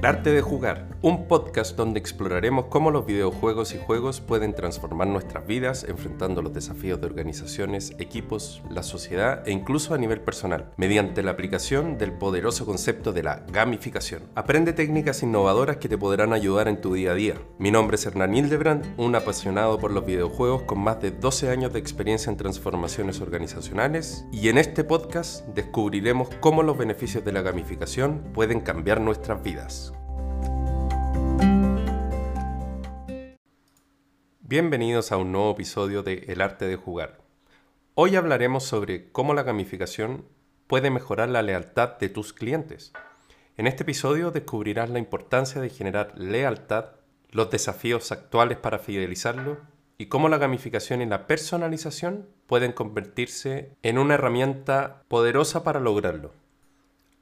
El arte de jugar, un podcast donde exploraremos cómo los videojuegos y juegos pueden transformar nuestras vidas enfrentando los desafíos de organizaciones, equipos, la sociedad e incluso a nivel personal, mediante la aplicación del poderoso concepto de la gamificación. Aprende técnicas innovadoras que te podrán ayudar en tu día a día. Mi nombre es Hernán Hildebrand, un apasionado por los videojuegos con más de 12 años de experiencia en transformaciones organizacionales y en este podcast descubriremos cómo los beneficios de la gamificación pueden cambiar nuestras vidas. Bienvenidos a un nuevo episodio de El arte de jugar. Hoy hablaremos sobre cómo la gamificación puede mejorar la lealtad de tus clientes. En este episodio descubrirás la importancia de generar lealtad, los desafíos actuales para fidelizarlo y cómo la gamificación y la personalización pueden convertirse en una herramienta poderosa para lograrlo.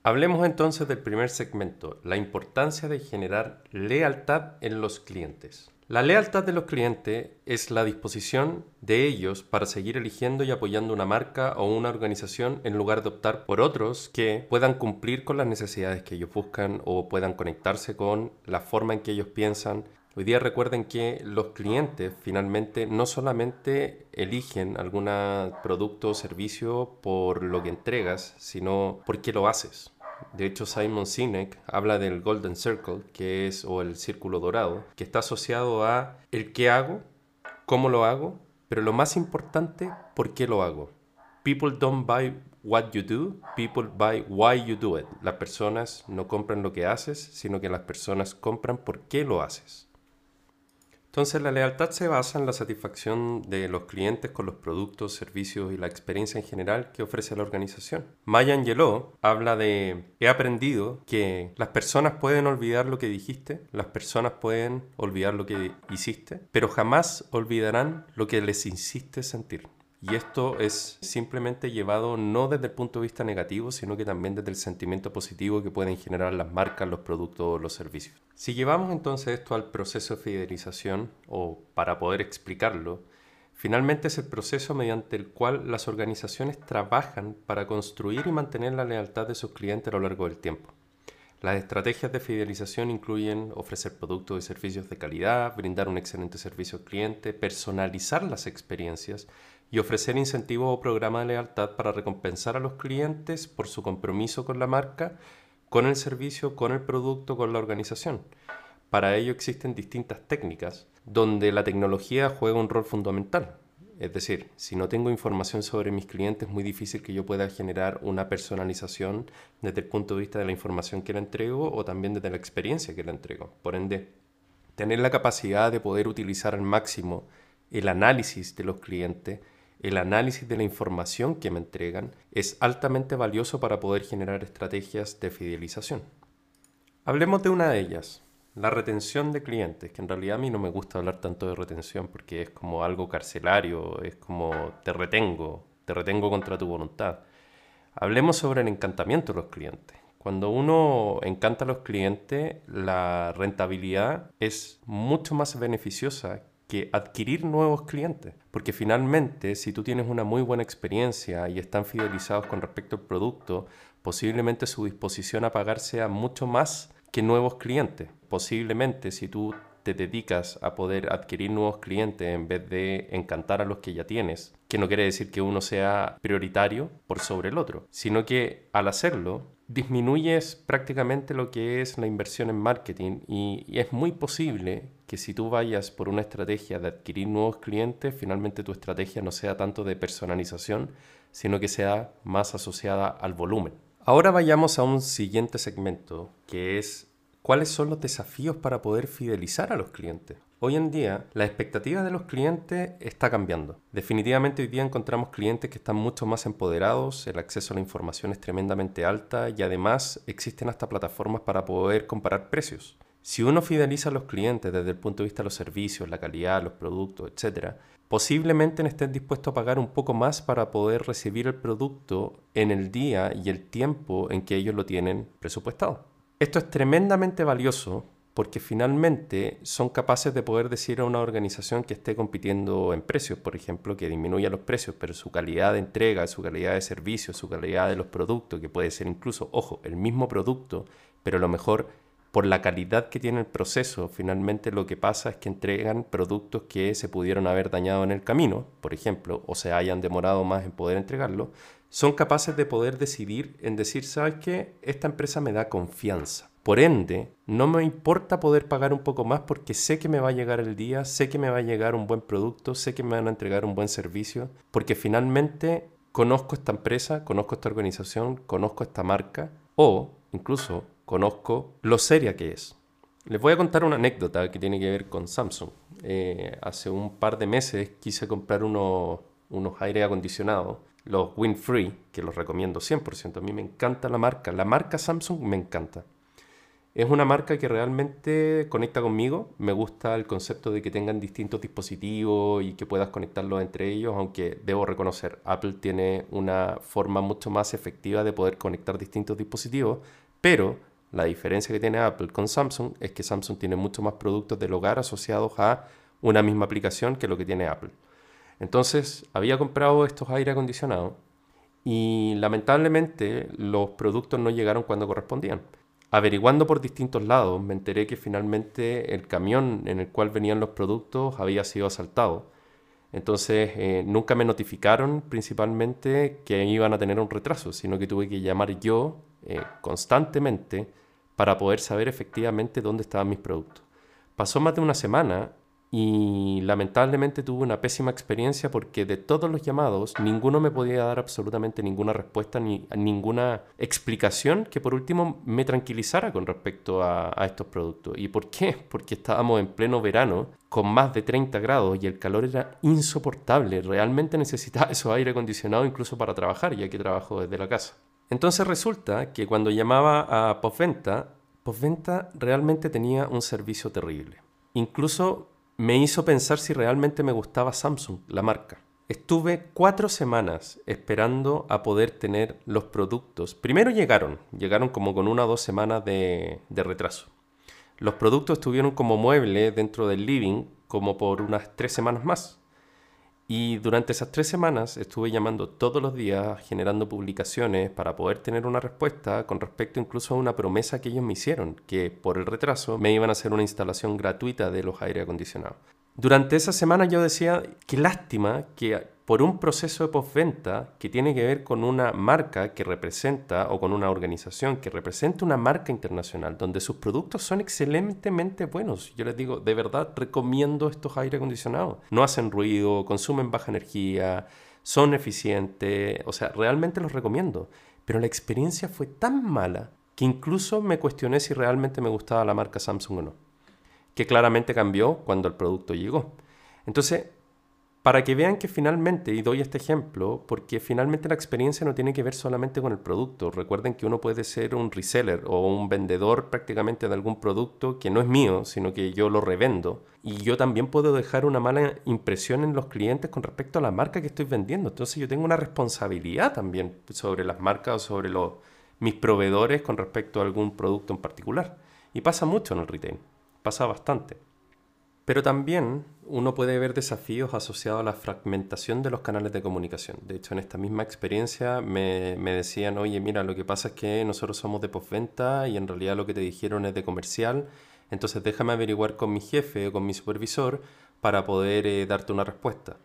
Hablemos entonces del primer segmento, la importancia de generar lealtad en los clientes. La lealtad de los clientes es la disposición de ellos para seguir eligiendo y apoyando una marca o una organización en lugar de optar por otros que puedan cumplir con las necesidades que ellos buscan o puedan conectarse con la forma en que ellos piensan. Hoy día recuerden que los clientes finalmente no solamente eligen algún producto o servicio por lo que entregas, sino por qué lo haces. De hecho, Simon Sinek habla del Golden Circle, que es, o el círculo dorado, que está asociado a el qué hago, cómo lo hago, pero lo más importante, por qué lo hago. People don't buy what you do, people buy why you do it. Las personas no compran lo que haces, sino que las personas compran por qué lo haces. Entonces la lealtad se basa en la satisfacción de los clientes con los productos, servicios y la experiencia en general que ofrece la organización. Maya Angelou habla de he aprendido que las personas pueden olvidar lo que dijiste, las personas pueden olvidar lo que hiciste, pero jamás olvidarán lo que les hiciste sentir. Y esto es simplemente llevado no desde el punto de vista negativo, sino que también desde el sentimiento positivo que pueden generar las marcas, los productos los servicios. Si llevamos entonces esto al proceso de fidelización, o para poder explicarlo, finalmente es el proceso mediante el cual las organizaciones trabajan para construir y mantener la lealtad de sus clientes a lo largo del tiempo. Las estrategias de fidelización incluyen ofrecer productos y servicios de calidad, brindar un excelente servicio al cliente, personalizar las experiencias, y ofrecer incentivos o programas de lealtad para recompensar a los clientes por su compromiso con la marca, con el servicio, con el producto, con la organización. Para ello existen distintas técnicas donde la tecnología juega un rol fundamental. Es decir, si no tengo información sobre mis clientes es muy difícil que yo pueda generar una personalización desde el punto de vista de la información que le entrego o también desde la experiencia que le entrego. Por ende, tener la capacidad de poder utilizar al máximo el análisis de los clientes el análisis de la información que me entregan es altamente valioso para poder generar estrategias de fidelización. Hablemos de una de ellas, la retención de clientes, que en realidad a mí no me gusta hablar tanto de retención porque es como algo carcelario, es como te retengo, te retengo contra tu voluntad. Hablemos sobre el encantamiento de los clientes. Cuando uno encanta a los clientes, la rentabilidad es mucho más beneficiosa que adquirir nuevos clientes. Porque finalmente, si tú tienes una muy buena experiencia y están fidelizados con respecto al producto, posiblemente su disposición a pagar sea mucho más que nuevos clientes. Posiblemente, si tú te dedicas a poder adquirir nuevos clientes en vez de encantar a los que ya tienes, que no quiere decir que uno sea prioritario por sobre el otro, sino que al hacerlo disminuyes prácticamente lo que es la inversión en marketing y, es muy posible que si tú vayas por una estrategia de adquirir nuevos clientes, finalmente tu estrategia no sea tanto de personalización, sino que sea más asociada al volumen. Ahora vayamos a un siguiente segmento, que es cuáles son los desafíos para poder fidelizar a los clientes. Hoy en día, la expectativa de los clientes está cambiando. Definitivamente hoy día encontramos clientes que están mucho más empoderados, el acceso a la información es tremendamente alta y además existen hasta plataformas para poder comparar precios. Si uno fideliza a los clientes desde el punto de vista de los servicios, la calidad, los productos, etc., posiblemente estén dispuestos a pagar un poco más para poder recibir el producto en el día y el tiempo en que ellos lo tienen presupuestado. Esto es tremendamente valioso porque finalmente son capaces de poder decir a una organización que esté compitiendo en precios, por ejemplo, que disminuya los precios, pero su calidad de entrega, su calidad de servicio, su calidad de los productos, que puede ser incluso, ojo, el mismo producto, pero a lo mejor por la calidad que tiene el proceso, finalmente lo que pasa es que entregan productos que se pudieron haber dañado en el camino, por ejemplo, o se hayan demorado más en poder entregarlo, son capaces de poder decidir en decir, ¿sabes qué? Esta empresa me da confianza. Por ende, no me importa poder pagar un poco más porque sé que me va a llegar el día, sé que me va a llegar un buen producto, sé que me van a entregar un buen servicio, porque finalmente conozco esta empresa, conozco esta organización, conozco esta marca o incluso conozco lo seria que es. Les voy a contar una anécdota que tiene que ver con Samsung. Eh, hace un par de meses quise comprar unos, unos aire acondicionados los Win-Free, que los recomiendo 100%. A mí me encanta la marca. La marca Samsung me encanta. Es una marca que realmente conecta conmigo. Me gusta el concepto de que tengan distintos dispositivos y que puedas conectarlos entre ellos, aunque debo reconocer, Apple tiene una forma mucho más efectiva de poder conectar distintos dispositivos, pero la diferencia que tiene Apple con Samsung es que Samsung tiene mucho más productos del hogar asociados a una misma aplicación que lo que tiene Apple. Entonces, había comprado estos aire acondicionados y lamentablemente los productos no llegaron cuando correspondían. Averiguando por distintos lados, me enteré que finalmente el camión en el cual venían los productos había sido asaltado. Entonces, eh, nunca me notificaron principalmente que iban a tener un retraso, sino que tuve que llamar yo eh, constantemente para poder saber efectivamente dónde estaban mis productos. Pasó más de una semana y lamentablemente tuve una pésima experiencia porque de todos los llamados ninguno me podía dar absolutamente ninguna respuesta ni ninguna explicación que por último me tranquilizara con respecto a, estos productos. ¿Y por qué? Porque estábamos en pleno verano con más de 30 grados y el calor era insoportable. Realmente necesitaba esos aire acondicionado incluso para trabajar ya que trabajo desde la casa. Entonces resulta que cuando llamaba a Postventa, Postventa realmente tenía un servicio terrible. Incluso me hizo pensar si realmente me gustaba Samsung, la marca. Estuve cuatro semanas esperando a poder tener los productos. Primero llegaron, llegaron como con una o dos semanas de, de retraso. Los productos estuvieron como mueble dentro del living como por unas tres semanas más. Y durante esas tres semanas estuve llamando todos los días, generando publicaciones para poder tener una respuesta con respecto incluso a una promesa que ellos me hicieron, que por el retraso me iban a hacer una instalación gratuita de los aire acondicionados. Durante esa semana yo decía, qué lástima que por un proceso de postventa que tiene que ver con una marca que representa o con una organización que representa una marca internacional donde sus productos son excelentemente buenos. Yo les digo, de verdad recomiendo estos aire acondicionados. No hacen ruido, consumen baja energía, son eficientes, o sea, realmente los recomiendo. Pero la experiencia fue tan mala que incluso me cuestioné si realmente me gustaba la marca Samsung o no. Que claramente cambió cuando el producto llegó. Entonces, para que vean que finalmente, y doy este ejemplo, porque finalmente la experiencia no tiene que ver solamente con el producto. Recuerden que uno puede ser un reseller o un vendedor prácticamente de algún producto que no es mío, sino que yo lo revendo. Y yo también puedo dejar una mala impresión en los clientes con respecto a la marca que estoy vendiendo. Entonces yo tengo una responsabilidad también sobre las marcas o sobre los, mis proveedores con respecto a algún producto en particular. Y pasa mucho en el retail, pasa bastante. Pero también uno puede ver desafíos asociados a la fragmentación de los canales de comunicación. De hecho, en esta misma experiencia me, decían, oye, mira, lo que pasa es que nosotros somos de postventa y en realidad lo que te dijeron es de comercial, entonces déjame averiguar con mi jefe o con mi supervisor para poder eh, darte una respuesta.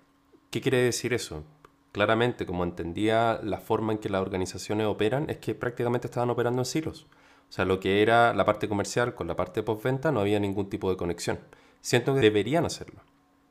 ¿Qué quiere decir eso? Claramente, como entendía la forma en que las organizaciones operan, es que prácticamente estaban operando en silos. O sea, lo que era la parte comercial con la parte postventa no había ningún tipo de conexión siento que deberían hacerlo.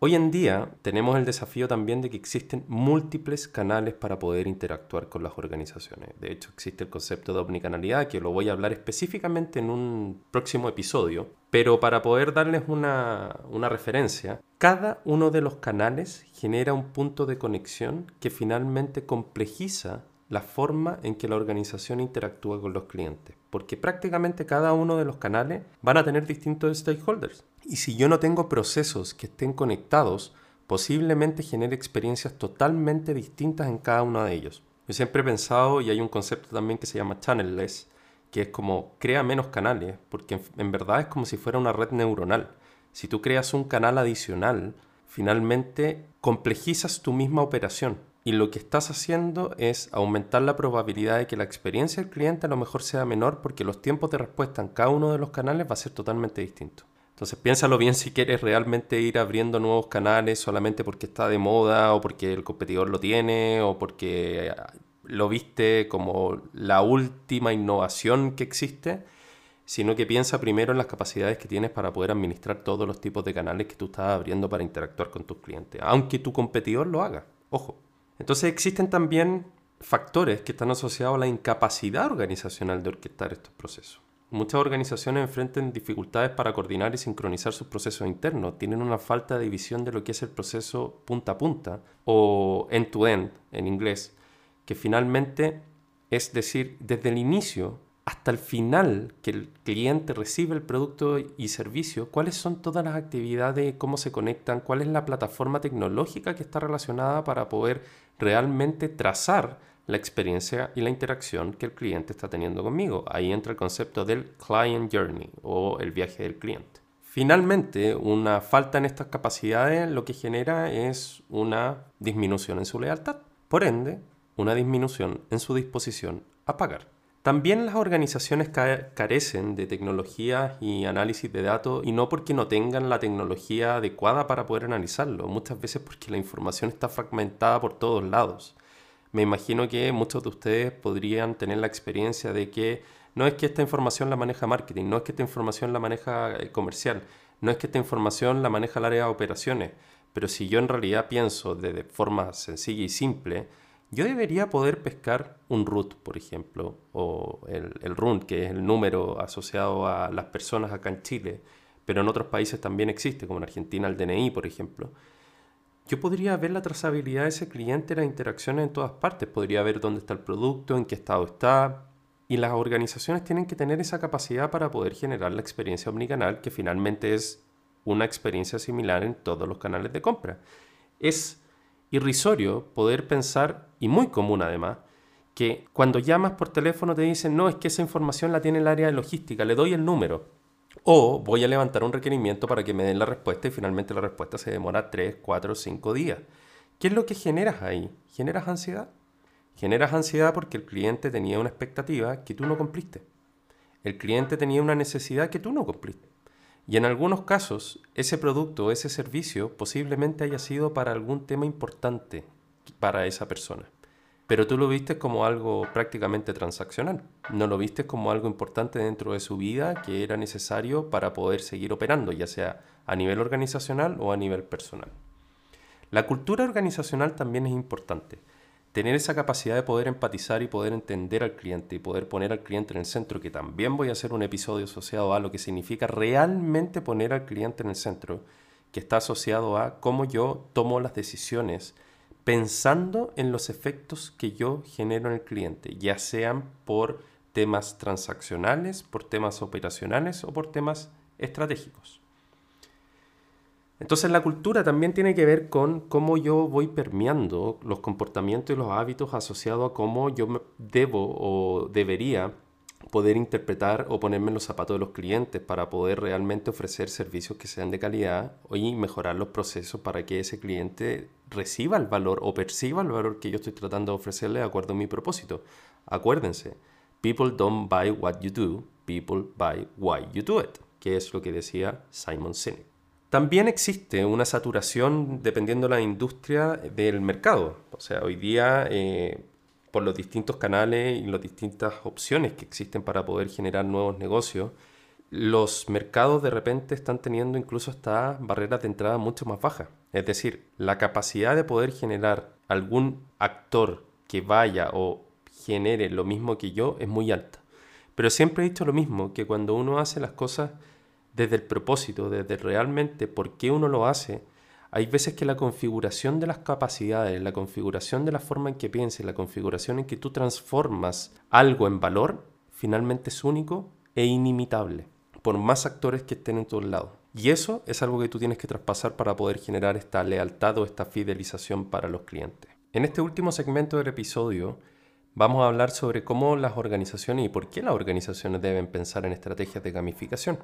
Hoy en día tenemos el desafío también de que existen múltiples canales para poder interactuar con las organizaciones. De hecho, existe el concepto de omnicanalidad, que lo voy a hablar específicamente en un próximo episodio. Pero para poder darles una, una referencia, cada uno de los canales genera un punto de conexión que finalmente complejiza la forma en que la organización interactúa con los clientes, porque prácticamente cada uno de los canales van a tener distintos stakeholders. Y si yo no tengo procesos que estén conectados, posiblemente genere experiencias totalmente distintas en cada uno de ellos. Yo siempre he pensado, y hay un concepto también que se llama channelless, que es como crea menos canales, porque en verdad es como si fuera una red neuronal. Si tú creas un canal adicional, finalmente complejizas tu misma operación y lo que estás haciendo es aumentar la probabilidad de que la experiencia del cliente a lo mejor sea menor porque los tiempos de respuesta en cada uno de los canales va a ser totalmente distinto. Entonces piénsalo bien si quieres realmente ir abriendo nuevos canales solamente porque está de moda o porque el competidor lo tiene o porque lo viste como la última innovación que existe, sino que piensa primero en las capacidades que tienes para poder administrar todos los tipos de canales que tú estás abriendo para interactuar con tus clientes, aunque tu competidor lo haga, ojo. Entonces existen también factores que están asociados a la incapacidad organizacional de orquestar estos procesos. Muchas organizaciones enfrentan dificultades para coordinar y sincronizar sus procesos internos. Tienen una falta de división de lo que es el proceso punta a punta o end-to-end en inglés, que finalmente es decir, desde el inicio hasta el final que el cliente recibe el producto y servicio, cuáles son todas las actividades, cómo se conectan, cuál es la plataforma tecnológica que está relacionada para poder realmente trazar la experiencia y la interacción que el cliente está teniendo conmigo. Ahí entra el concepto del client journey o el viaje del cliente. Finalmente, una falta en estas capacidades lo que genera es una disminución en su lealtad. Por ende, una disminución en su disposición a pagar. También las organizaciones carecen de tecnología y análisis de datos y no porque no tengan la tecnología adecuada para poder analizarlo, muchas veces porque la información está fragmentada por todos lados. Me imagino que muchos de ustedes podrían tener la experiencia de que no es que esta información la maneja marketing, no es que esta información la maneja eh, comercial, no es que esta información la maneja el área de operaciones, pero si yo en realidad pienso de forma sencilla y simple, yo debería poder pescar un root, por ejemplo, o el, el RUN, que es el número asociado a las personas acá en Chile, pero en otros países también existe, como en Argentina el DNI, por ejemplo. Yo podría ver la trazabilidad de ese cliente, las interacciones en todas partes, podría ver dónde está el producto, en qué estado está, y las organizaciones tienen que tener esa capacidad para poder generar la experiencia omnicanal, que finalmente es una experiencia similar en todos los canales de compra. Es irrisorio poder pensar, y muy común además, que cuando llamas por teléfono te dicen, no, es que esa información la tiene el área de logística, le doy el número. O voy a levantar un requerimiento para que me den la respuesta y finalmente la respuesta se demora 3, 4, 5 días. ¿Qué es lo que generas ahí? ¿Generas ansiedad? Generas ansiedad porque el cliente tenía una expectativa que tú no cumpliste. El cliente tenía una necesidad que tú no cumpliste. Y en algunos casos, ese producto o ese servicio posiblemente haya sido para algún tema importante para esa persona. Pero tú lo viste como algo prácticamente transaccional. No lo viste como algo importante dentro de su vida que era necesario para poder seguir operando, ya sea a nivel organizacional o a nivel personal. La cultura organizacional también es importante tener esa capacidad de poder empatizar y poder entender al cliente y poder poner al cliente en el centro, que también voy a hacer un episodio asociado a lo que significa realmente poner al cliente en el centro, que está asociado a cómo yo tomo las decisiones pensando en los efectos que yo genero en el cliente, ya sean por temas transaccionales, por temas operacionales o por temas estratégicos. Entonces la cultura también tiene que ver con cómo yo voy permeando los comportamientos y los hábitos asociados a cómo yo debo o debería poder interpretar o ponerme en los zapatos de los clientes para poder realmente ofrecer servicios que sean de calidad y mejorar los procesos para que ese cliente reciba el valor o perciba el valor que yo estoy tratando de ofrecerle de acuerdo a mi propósito. Acuérdense, people don't buy what you do, people buy why you do it, que es lo que decía Simon Sinek. También existe una saturación, dependiendo de la industria, del mercado. O sea, hoy día, eh, por los distintos canales y las distintas opciones que existen para poder generar nuevos negocios, los mercados de repente están teniendo incluso hasta barreras de entrada mucho más bajas. Es decir, la capacidad de poder generar algún actor que vaya o genere lo mismo que yo es muy alta. Pero siempre he dicho lo mismo, que cuando uno hace las cosas desde el propósito, desde realmente por qué uno lo hace, hay veces que la configuración de las capacidades, la configuración de la forma en que pienses, la configuración en que tú transformas algo en valor, finalmente es único e inimitable, por más actores que estén en todos lados. Y eso es algo que tú tienes que traspasar para poder generar esta lealtad o esta fidelización para los clientes. En este último segmento del episodio vamos a hablar sobre cómo las organizaciones y por qué las organizaciones deben pensar en estrategias de gamificación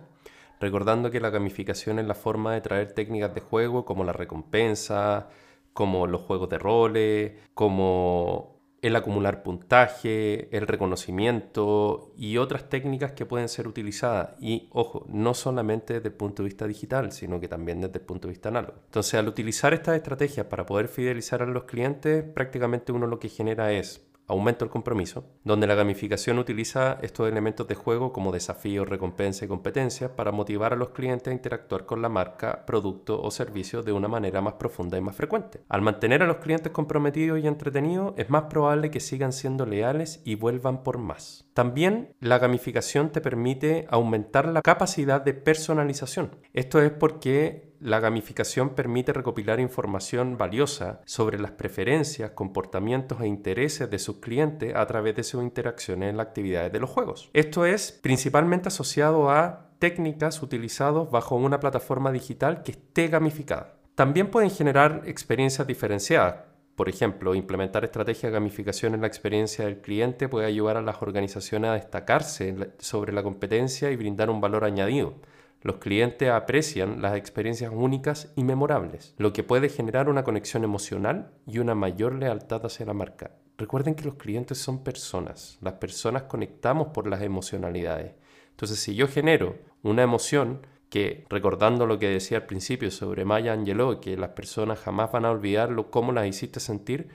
recordando que la gamificación es la forma de traer técnicas de juego como la recompensa, como los juegos de roles, como el acumular puntaje, el reconocimiento y otras técnicas que pueden ser utilizadas. Y ojo, no solamente desde el punto de vista digital, sino que también desde el punto de vista análogo. Entonces, al utilizar estas estrategias para poder fidelizar a los clientes, prácticamente uno lo que genera es aumento el compromiso, donde la gamificación utiliza estos elementos de juego como desafíos, recompensa y competencias para motivar a los clientes a interactuar con la marca, producto o servicio de una manera más profunda y más frecuente. Al mantener a los clientes comprometidos y entretenidos, es más probable que sigan siendo leales y vuelvan por más. También la gamificación te permite aumentar la capacidad de personalización. Esto es porque la gamificación permite recopilar información valiosa sobre las preferencias, comportamientos e intereses de sus clientes a través de sus interacciones en las actividades de los juegos. Esto es principalmente asociado a técnicas utilizadas bajo una plataforma digital que esté gamificada. También pueden generar experiencias diferenciadas. Por ejemplo, implementar estrategias de gamificación en la experiencia del cliente puede ayudar a las organizaciones a destacarse sobre la competencia y brindar un valor añadido. Los clientes aprecian las experiencias únicas y memorables, lo que puede generar una conexión emocional y una mayor lealtad hacia la marca. Recuerden que los clientes son personas, las personas conectamos por las emocionalidades. Entonces, si yo genero una emoción que, recordando lo que decía al principio sobre Maya Angelou, que las personas jamás van a olvidar cómo las hiciste sentir,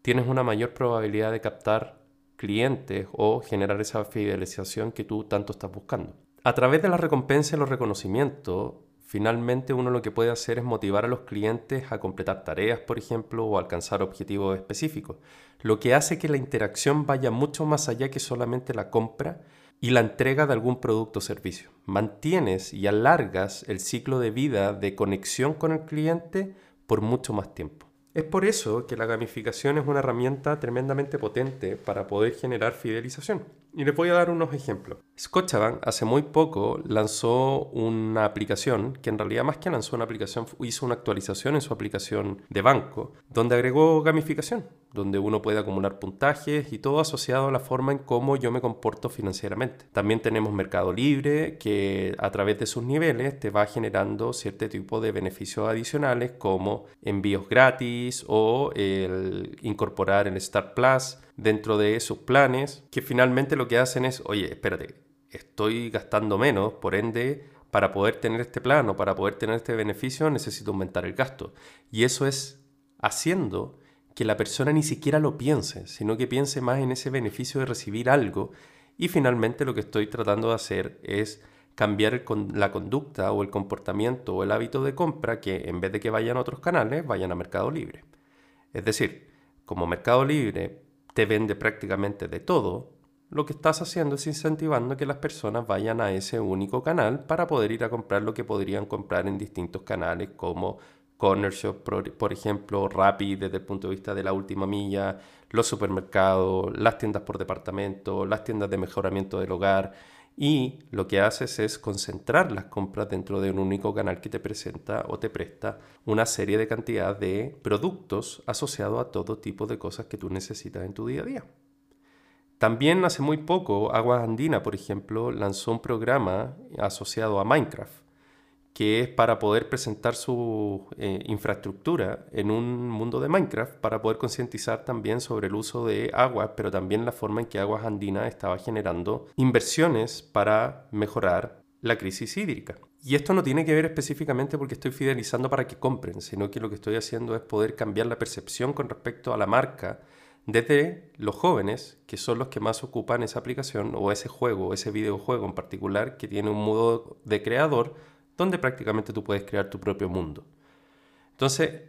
tienes una mayor probabilidad de captar clientes o generar esa fidelización que tú tanto estás buscando. A través de la recompensa y los reconocimientos, finalmente uno lo que puede hacer es motivar a los clientes a completar tareas, por ejemplo, o alcanzar objetivos específicos, lo que hace que la interacción vaya mucho más allá que solamente la compra y la entrega de algún producto o servicio. Mantienes y alargas el ciclo de vida de conexión con el cliente por mucho más tiempo. Es por eso que la gamificación es una herramienta tremendamente potente para poder generar fidelización. Y les voy a dar unos ejemplos. Scotiabank hace muy poco lanzó una aplicación que en realidad más que lanzó una aplicación hizo una actualización en su aplicación de banco donde agregó gamificación, donde uno puede acumular puntajes y todo asociado a la forma en cómo yo me comporto financieramente. También tenemos Mercado Libre que a través de sus niveles te va generando cierto tipo de beneficios adicionales como envíos gratis o el incorporar el Start Plus dentro de sus planes, que finalmente lo que hacen es, oye, espérate, estoy gastando menos, por ende, para poder tener este plan o para poder tener este beneficio necesito aumentar el gasto. Y eso es haciendo que la persona ni siquiera lo piense, sino que piense más en ese beneficio de recibir algo. Y finalmente lo que estoy tratando de hacer es cambiar la conducta o el comportamiento o el hábito de compra que en vez de que vayan a otros canales, vayan a Mercado Libre. Es decir, como Mercado Libre te vende prácticamente de todo, lo que estás haciendo es incentivando que las personas vayan a ese único canal para poder ir a comprar lo que podrían comprar en distintos canales como Corner Shop, por ejemplo, Rappi desde el punto de vista de la última milla, los supermercados, las tiendas por departamento, las tiendas de mejoramiento del hogar. Y lo que haces es concentrar las compras dentro de un único canal que te presenta o te presta una serie de cantidad de productos asociados a todo tipo de cosas que tú necesitas en tu día a día. También hace muy poco, Aguas Andina, por ejemplo, lanzó un programa asociado a Minecraft que es para poder presentar su eh, infraestructura en un mundo de Minecraft, para poder concientizar también sobre el uso de agua, pero también la forma en que Aguas Andina estaba generando inversiones para mejorar la crisis hídrica. Y esto no tiene que ver específicamente porque estoy fidelizando para que compren, sino que lo que estoy haciendo es poder cambiar la percepción con respecto a la marca desde los jóvenes, que son los que más ocupan esa aplicación o ese juego, ese videojuego en particular, que tiene un modo de creador donde prácticamente tú puedes crear tu propio mundo. Entonces,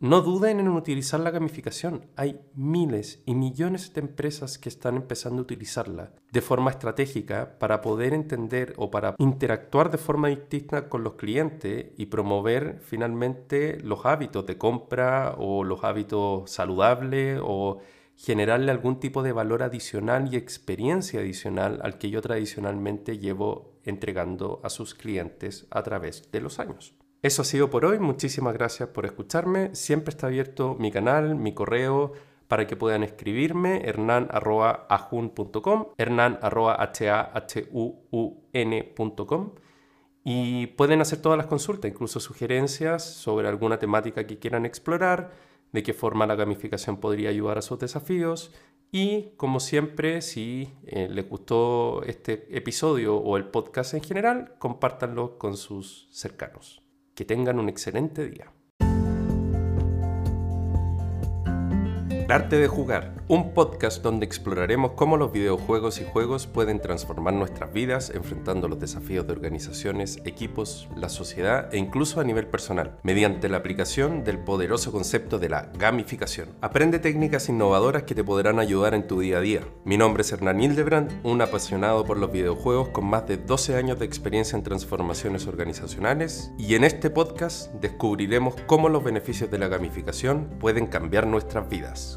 no duden en utilizar la gamificación. Hay miles y millones de empresas que están empezando a utilizarla de forma estratégica para poder entender o para interactuar de forma distinta con los clientes y promover finalmente los hábitos de compra o los hábitos saludables o generarle algún tipo de valor adicional y experiencia adicional al que yo tradicionalmente llevo entregando a sus clientes a través de los años. Eso ha sido por hoy, muchísimas gracias por escucharme, siempre está abierto mi canal, mi correo, para que puedan escribirme, hernan.ajun.com, hernan.hahuun.com y pueden hacer todas las consultas, incluso sugerencias sobre alguna temática que quieran explorar, de qué forma la gamificación podría ayudar a sus desafíos y como siempre, si eh, les gustó este episodio o el podcast en general, compártanlo con sus cercanos. Que tengan un excelente día. Arte de jugar, un podcast donde exploraremos cómo los videojuegos y juegos pueden transformar nuestras vidas enfrentando los desafíos de organizaciones, equipos, la sociedad e incluso a nivel personal, mediante la aplicación del poderoso concepto de la gamificación. Aprende técnicas innovadoras que te podrán ayudar en tu día a día. Mi nombre es Hernán Hildebrand, un apasionado por los videojuegos con más de 12 años de experiencia en transformaciones organizacionales y en este podcast descubriremos cómo los beneficios de la gamificación pueden cambiar nuestras vidas.